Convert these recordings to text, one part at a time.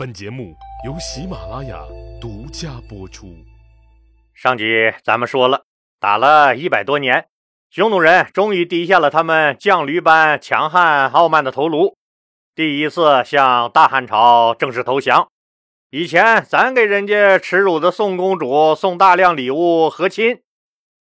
本节目由喜马拉雅独家播出。上集咱们说了，打了一百多年，匈奴人终于低下了他们犟驴般强悍傲慢的头颅，第一次向大汉朝正式投降。以前咱给人家耻辱的宋公主送大量礼物和亲，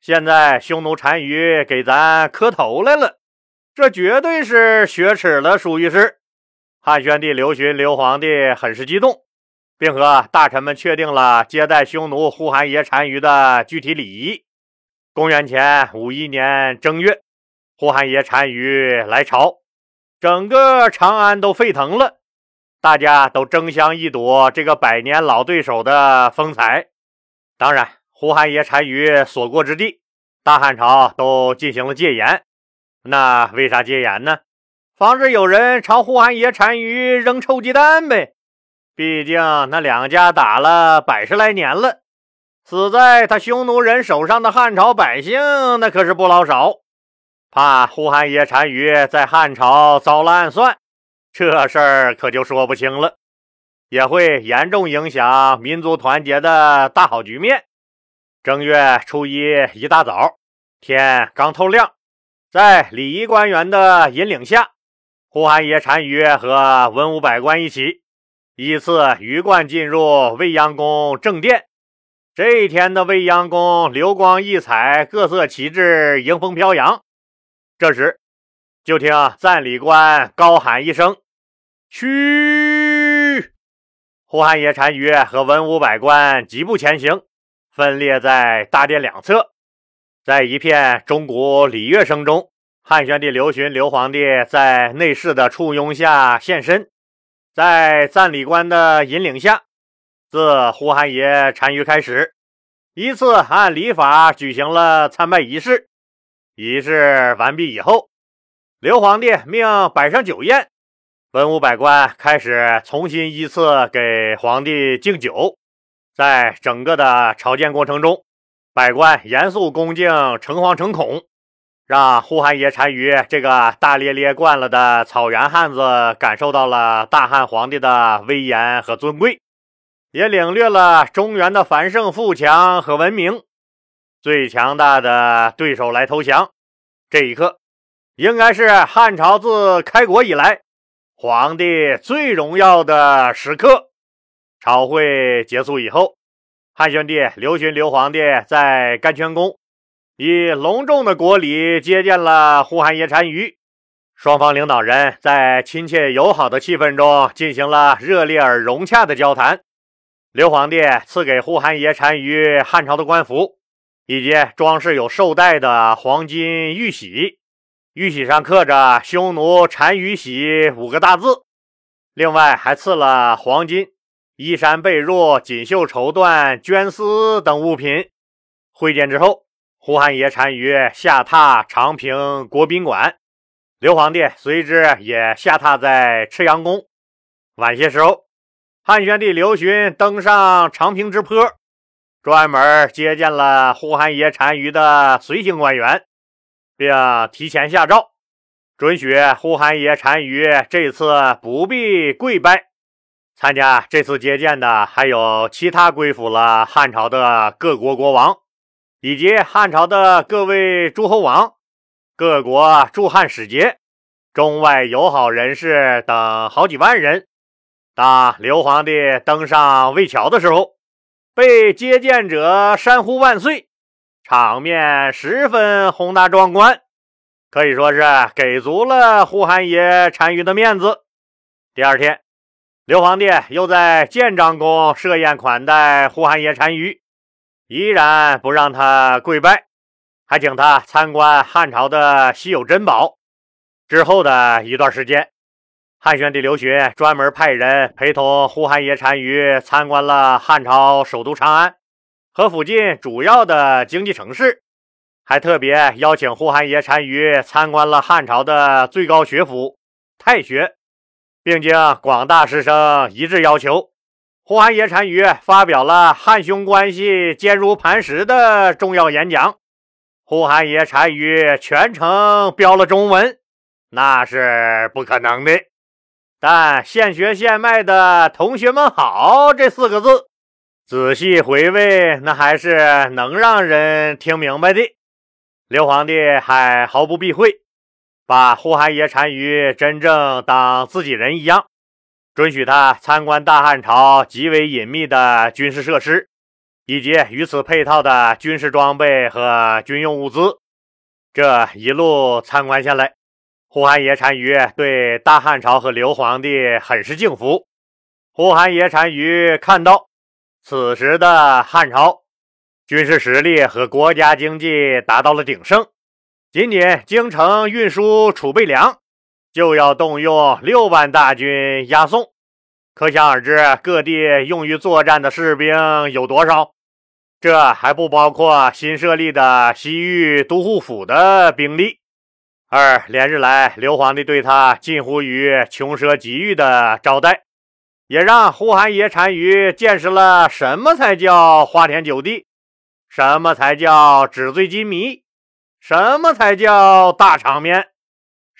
现在匈奴单于给咱磕头来了，这绝对是雪耻了，属于是。汉宣帝刘询刘皇帝很是激动，并和大臣们确定了接待匈奴呼韩邪单于的具体礼仪。公元前五一年正月，呼韩邪单于来朝，整个长安都沸腾了，大家都争相一睹这个百年老对手的风采。当然，呼韩邪单于所过之地，大汉朝都进行了戒严。那为啥戒严呢？防止有人朝呼韩邪单于扔臭鸡蛋呗，毕竟那两家打了百十来年了，死在他匈奴人手上的汉朝百姓那可是不老少，怕呼韩邪单于在汉朝遭了暗算，这事儿可就说不清了，也会严重影响民族团结的大好局面。正月初一一大早，天刚透亮，在礼仪官员的引领下。呼韩邪单于和文武百官一起，依次鱼贯进入未央宫正殿。这一天的未央宫流光溢彩，各色旗帜迎风飘扬。这时，就听赞礼官高喊一声：“嘘！”呼韩邪单于和文武百官疾步前行，分列在大殿两侧，在一片钟鼓礼乐声中。汉宣帝刘询刘皇帝在内侍的簇拥下现身，在赞礼官的引领下，自呼韩爷单于开始，依次按礼法举行了参拜仪式。仪式完毕以后，刘皇帝命摆上酒宴，文武百官开始重新依次给皇帝敬酒。在整个的朝见过程中，百官严肃恭敬，诚惶诚恐。让呼韩邪单于这个大咧咧惯了的草原汉子感受到了大汉皇帝的威严和尊贵，也领略了中原的繁盛富强和文明。最强大的对手来投降，这一刻应该是汉朝自开国以来皇帝最荣耀的时刻。朝会结束以后，汉宣帝刘询刘皇帝在甘泉宫。以隆重的国礼接见了呼韩邪单于，双方领导人在亲切友好的气氛中进行了热烈而融洽的交谈。刘皇帝赐给呼韩邪单于汉朝的官服，以及装饰有绶带的黄金玉玺，玉玺上刻着“匈奴单于玺”五个大字。另外还赐了黄金衣衫、被褥、锦绣绸缎、绢丝等物品。会见之后。呼韩邪单于下榻长平国宾馆，刘皇帝随之也下榻在赤阳宫。晚些时候，汉宣帝刘询登上长平之坡，专门接见了呼韩邪单于的随行官员，并提前下诏，准许呼韩邪单于这次不必跪拜。参加这次接见的还有其他归附了汉朝的各国国王。以及汉朝的各位诸侯王、各国驻汉使节、中外友好人士等好几万人，当刘皇帝登上魏桥的时候，被接见者山呼万岁，场面十分宏大壮观，可以说是给足了呼韩邪单于的面子。第二天，刘皇帝又在建章宫设宴款待呼韩邪单于。依然不让他跪拜，还请他参观汉朝的稀有珍宝。之后的一段时间，汉宣帝刘询专门派人陪同呼韩邪单于参观了汉朝首都长安和附近主要的经济城市，还特别邀请呼韩邪单于参观了汉朝的最高学府太学，并经广大师生一致要求。呼韩邪单于发表了汉匈关系坚如磐石的重要演讲，呼韩邪单于全程标了中文，那是不可能的。但现学现卖的同学们好这四个字，仔细回味，那还是能让人听明白的。刘皇帝还毫不避讳，把呼韩邪单于真正当自己人一样，准许他参观大汉朝极为隐秘的军事设施，以及与此配套的军事装备和军用物资。这一路参观下来。呼韩邪单于对大汉朝和刘皇帝很是敬服。呼韩邪单于看到，此时的汉朝军事实力和国家经济达到了鼎盛，仅仅京城运输储备粮就要动用六万大军押送，可想而知，各地用于作战的士兵有多少？这还不包括新设立的西域都护府的兵力。二连日来，刘皇帝对他近乎于穷奢极欲的招待，也让呼韩邪单于见识了什么才叫花天酒地，什么才叫纸醉金迷，什么才叫大场面，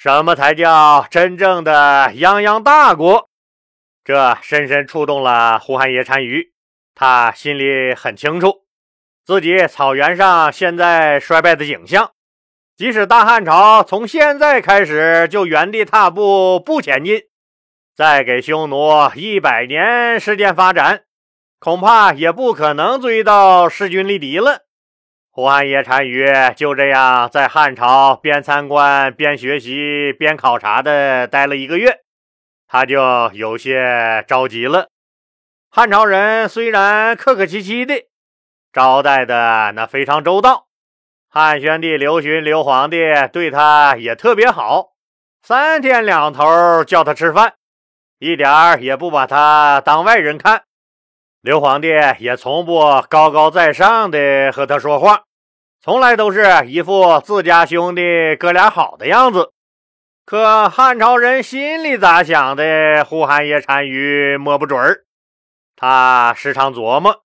什么才叫真正的泱泱大国。这深深触动了呼韩邪单于，他心里很清楚，自己草原上现在衰败的景象。即使大汉朝从现在开始就原地踏步不前进，再给匈奴一百年时间发展，恐怕也不可能追到势均力敌了。呼韩邪单于就这样在汉朝边参观边学习边考察的待了一个月，他就有些着急了。汉朝人虽然客客气气的，招待的那非常周到。汉宣帝刘询，刘皇帝对他也特别好，三天两头叫他吃饭，一点也不把他当外人看。刘皇帝也从不高高在上的和他说话，从来都是一副自家兄弟哥俩好的样子。可汉朝人心里咋想的，呼韩邪单于摸不准儿。他时常琢磨。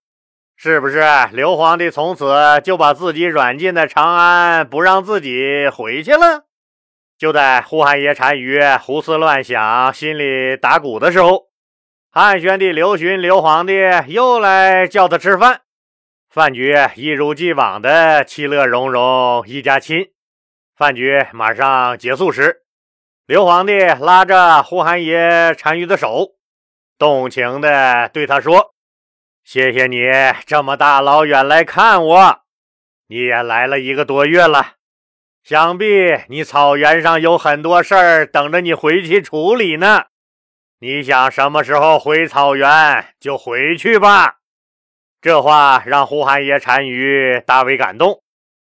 是不是刘皇帝从此就把自己软禁在长安，不让自己回去了？就在呼韩邪单于胡思乱想、心里打鼓的时候，汉宣帝刘询刘皇帝又来叫他吃饭。饭局一如既往的其乐融融，一家亲。饭局马上结束时，刘皇帝拉着呼韩邪单于的手，动情地对他说。谢谢你这么大老远来看我，你也来了一个多月了，想必你草原上有很多事儿等着你回去处理呢。你想什么时候回草原就回去吧。这话让呼韩邪单于大为感动，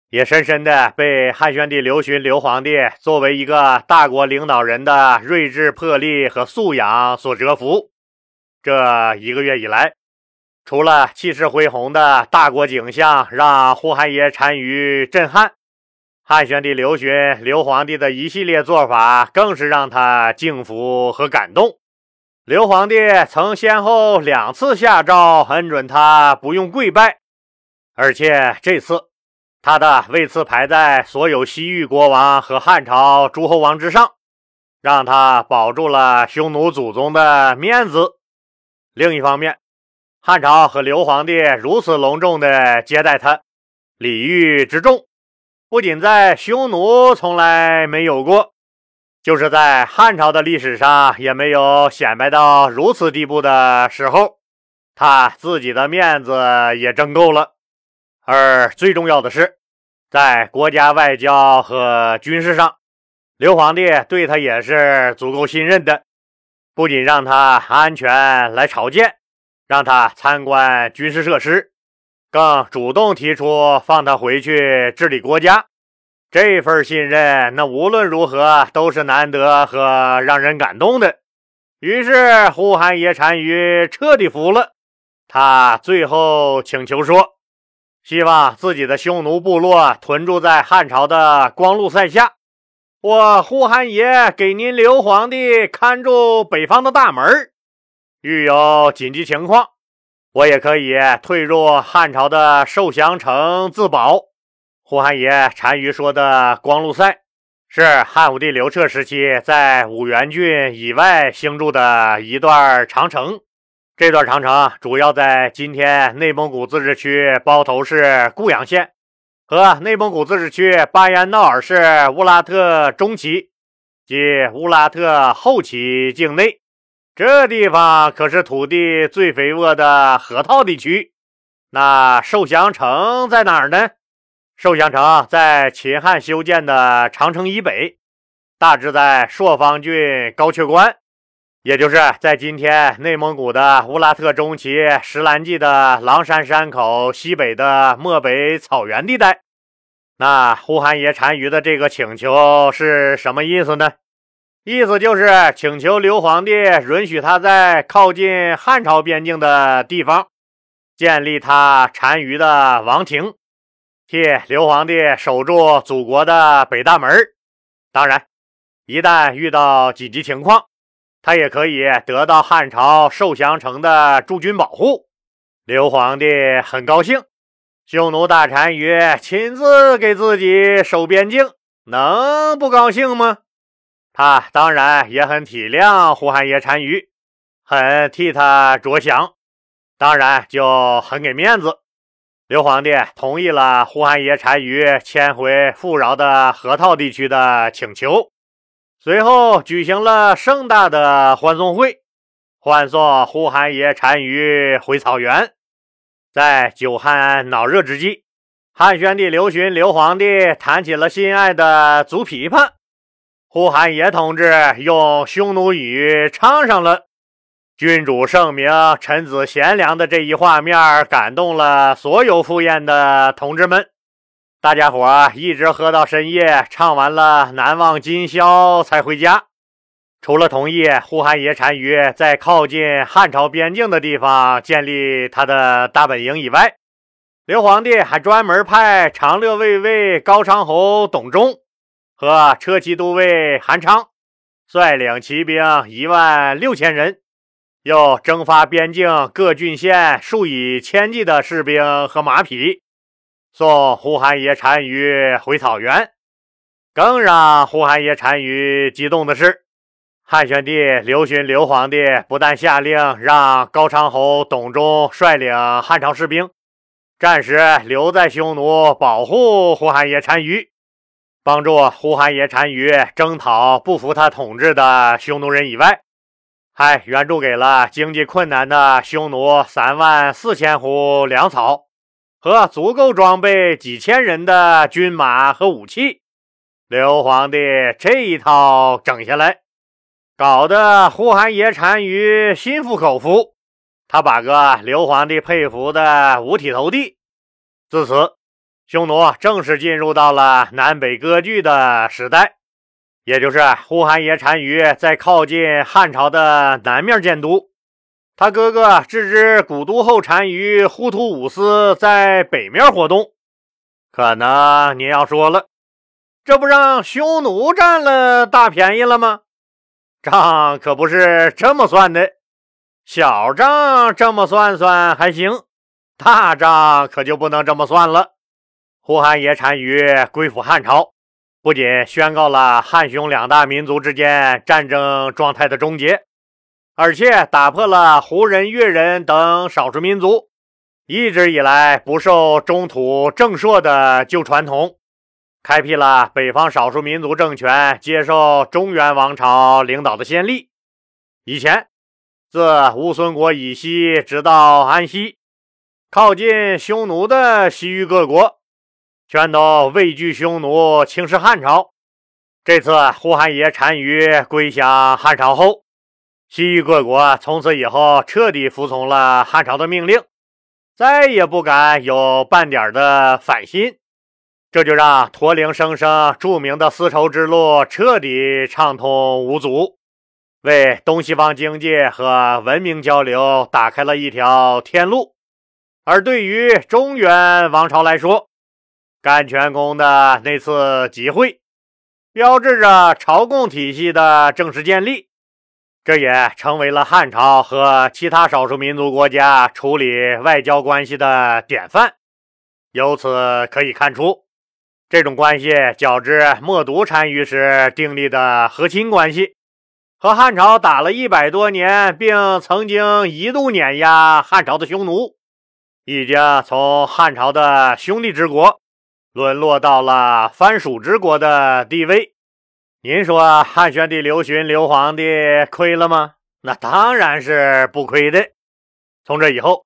也深深的被汉宣帝刘询刘皇帝作为一个大国领导人的睿智魄力和素养所折服。这一个月以来。除了气势恢宏的大国景象让呼韩邪单于震撼，汉宣帝刘询刘皇帝的一系列做法更是让他敬服和感动。刘皇帝曾先后两次下诏恩准他不用跪拜，而且这次他的位次排在所有西域国王和汉朝诸侯王之上，让他保住了匈奴祖宗的面子。另一方面，汉朝和刘皇帝如此隆重地接待他，礼遇之重，不仅在匈奴从来没有过，就是在汉朝的历史上也没有显摆到如此地步的时候，他自己的面子也挣够了。而最重要的是，在国家外交和军事上，刘皇帝对他也是足够信任的，不仅让他安全来朝见。让他参观军事设施，更主动提出放他回去治理国家。这份信任，那无论如何都是难得和让人感动的。于是，呼韩邪单于彻底服了。他最后请求说：“希望自己的匈奴部落屯驻在汉朝的光禄塞下，我呼韩邪给您刘皇帝看住北方的大门。”遇有紧急情况，我也可以退入汉朝的受降城自保。呼韩邪单于说的光禄塞，是汉武帝刘彻时期在五原郡以外兴筑的一段长城。这段长城主要在今天内蒙古自治区包头市固阳县和内蒙古自治区巴彦淖尔市乌拉特中旗及乌拉特后旗境内。这地方可是土地最肥沃的河套地区。那寿祥城在哪儿呢？寿祥城在秦汉修建的长城以北，大致在朔方郡高阙关，也就是在今天内蒙古的乌拉特中旗石兰记的狼山山口西北的漠北草原地带。那呼韩邪单于的这个请求是什么意思呢？意思就是请求刘皇帝允许他在靠近汉朝边境的地方建立他单于的王庭，替刘皇帝守住祖国的北大门。当然，一旦遇到紧急情况，他也可以得到汉朝寿祥城的驻军保护。刘皇帝很高兴，匈奴大单于亲自给自己守边境，能不高兴吗？他当然也很体谅呼韩邪单于，很替他着想，当然就很给面子。刘皇帝同意了呼韩邪单于迁回富饶的河套地区的请求，随后举行了盛大的欢送会，欢送呼韩邪单于回草原。在酒酣脑热之际，汉宣帝刘询刘皇帝弹起了心爱的竹琵琶。呼韩邪同志用匈奴语唱上了“君主圣明，臣子贤良”的这一画面，感动了所有赴宴的同志们。大家伙一直喝到深夜，唱完了《难忘今宵》才回家。除了同意呼韩邪单于在靠近汉朝边境的地方建立他的大本营以外，刘皇帝还专门派长乐卫尉高昌侯董忠。和车骑都尉韩昌率领骑兵一万六千人，又征发边境各郡县数以千计的士兵和马匹，送呼韩邪单于回草原。更让呼韩邪单于激动的是，汉宣帝刘询刘皇帝不但下令让高昌侯董忠率领汉朝士兵暂时留在匈奴，保护呼韩邪单于。帮助呼韩邪单于征讨不服他统治的匈奴人以外，还援助给了经济困难的匈奴三万四千斛粮草和足够装备几千人的军马和武器。刘皇帝这一套整下来，搞得呼韩邪单于心服口服，他把个刘皇帝佩服的五体投地。自此。匈奴正式进入到了南北割据的时代，也就是呼韩邪单于在靠近汉朝的南面建都，他哥哥置之古都后单于呼图武斯在北面活动。可能您要说了，这不让匈奴占了大便宜了吗？账可不是这么算的，小账这么算算还行，大账可就不能这么算了。呼韩邪单于归附汉朝，不仅宣告了汉匈两大民族之间战争状态的终结，而且打破了胡人、越人等少数民族一直以来不受中土正朔的旧传统，开辟了北方少数民族政权接受中原王朝领导的先例。以前，自乌孙国以西直到安西，靠近匈奴的西域各国。全都畏惧匈奴轻视汉朝。这次呼韩邪单于归降汉朝后，西域各国从此以后彻底服从了汉朝的命令，再也不敢有半点的反心。这就让驼铃声声著名的丝绸之路彻底畅通无阻，为东西方经济和文明交流打开了一条天路。而对于中原王朝来说，甘泉宫的那次集会，标志着朝贡体系的正式建立，这也成为了汉朝和其他少数民族国家处理外交关系的典范。由此可以看出，这种关系较之默读单于时订立的和亲关系，和汉朝打了一百多年，并曾经一度碾压汉朝的匈奴，已经从汉朝的兄弟之国沦落到了藩属之国的地位。您说汉宣帝刘询刘皇帝亏了吗？那当然是不亏的。从这以后，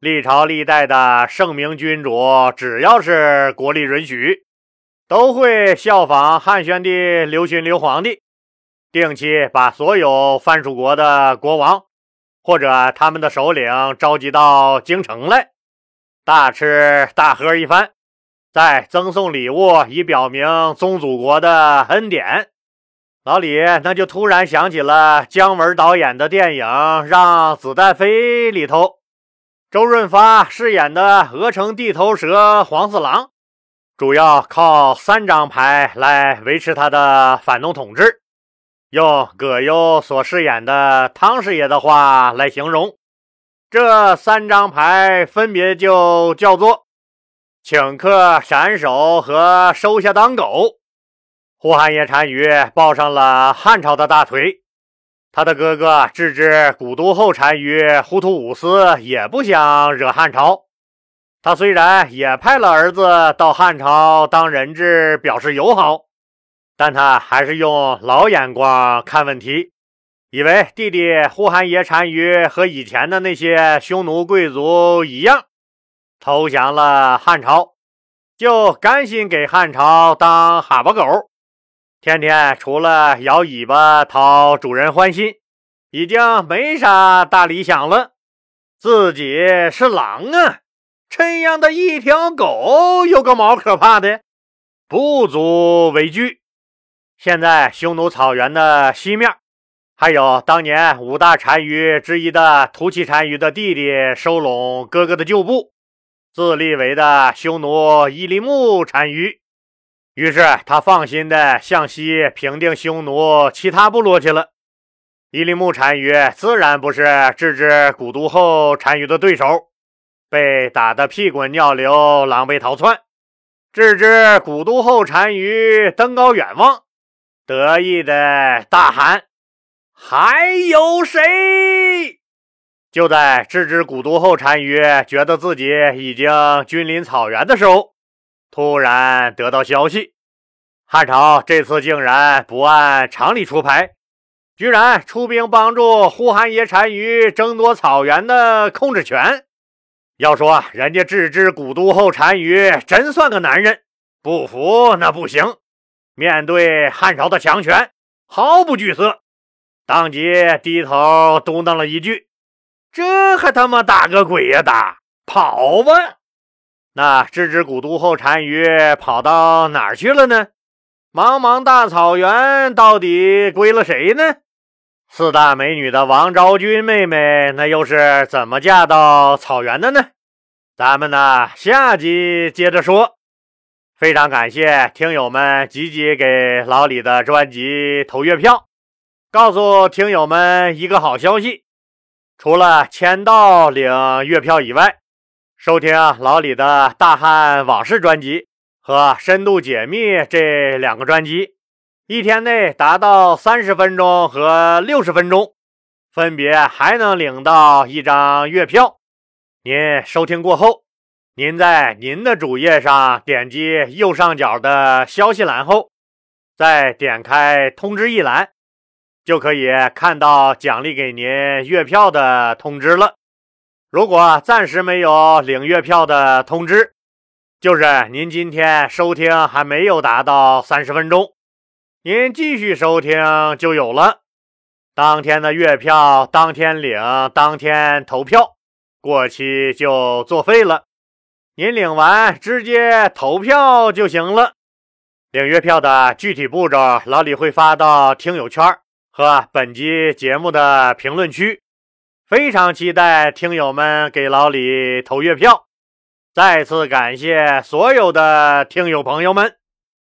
历朝历代的圣明君主，只要是国力允许，都会效仿汉宣帝刘询刘皇帝，定期把所有藩属国的国王或者他们的首领召集到京城来，大吃大喝一番。再赠送礼物，以表明宗祖国的恩典。老李那就突然想起了姜文导演的电影《让子弹飞》里头，周润发饰演的鹅城地头蛇黄四郎，主要靠三张牌来维持他的反动统治。用葛优所饰演的汤师爷的话来形容，这三张牌分别就叫做。请客斩首和收下当狗，呼韩邪单于抱上了汉朝的大腿。他的哥哥郅支古都后单于忽图五思也不想惹汉朝。他虽然也派了儿子到汉朝当人质，表示友好，但他还是用老眼光看问题，以为弟弟呼韩邪单于和以前的那些匈奴贵族一样。投降了汉朝，就甘心给汉朝当哈巴狗，天天除了摇尾巴讨主人欢心，已经没啥大理想了。自己是狼啊，这样的一条狗有个毛可怕的，不足为惧。现在匈奴草原的西面，还有当年五大单于之一的突骑单于的弟弟收拢哥哥的旧部。自立为的匈奴伊犁木单于，于是他放心的向西平定匈奴其他部落去了。伊犁木单于自然不是郅支古都后单于的对手，被打得屁滚尿流，狼狈逃窜。郅支古都后单于登高远望，得意的大喊：“还有谁？”就在郅支古都后单于觉得自己已经君临草原的时候，突然得到消息，汉朝这次竟然不按常理出牌，居然出兵帮助呼韩邪单于争夺草原的控制权。要说人家郅支古都后单于真算个男人，不服那不行。面对汉朝的强权，毫不惧色，当即低头嘟囔了一句。这还他妈打个鬼呀打！跑吧！那郅支古都后单于跑到哪儿去了呢？茫茫大草原到底归了谁呢？四大美女的王昭君妹妹那又是怎么嫁到草原的呢？咱们呢下集接着说。非常感谢听友们积极给老李的专辑投月票，告诉听友们一个好消息。除了签到领月票以外，收听老李的《大汉往事》专辑和《深度解密》这两个专辑，一天内达到三十分钟和六十分钟，分别还能领到一张月票。您收听过后，您在您的主页上点击右上角的消息栏后，再点开通知一栏。就可以看到奖励给您月票的通知了。如果暂时没有领月票的通知，就是您今天收听还没有达到三十分钟，您继续收听就有了。当天的月票当天领，当天投票，过期就作废了。您领完直接投票就行了。领月票的具体步骤，老李会发到听友圈。和本集节目的评论区，非常期待听友们给老李投月票。再次感谢所有的听友朋友们。